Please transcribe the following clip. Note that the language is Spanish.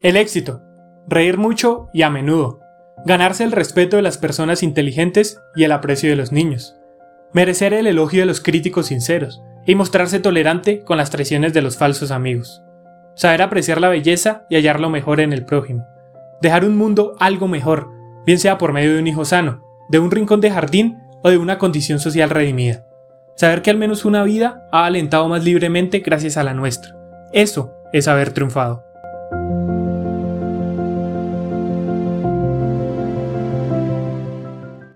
El éxito. Reír mucho y a menudo. Ganarse el respeto de las personas inteligentes y el aprecio de los niños. Merecer el elogio de los críticos sinceros y mostrarse tolerante con las traiciones de los falsos amigos. Saber apreciar la belleza y hallar lo mejor en el prójimo. Dejar un mundo algo mejor, bien sea por medio de un hijo sano, de un rincón de jardín o de una condición social redimida. Saber que al menos una vida ha alentado más libremente gracias a la nuestra. Eso es haber triunfado.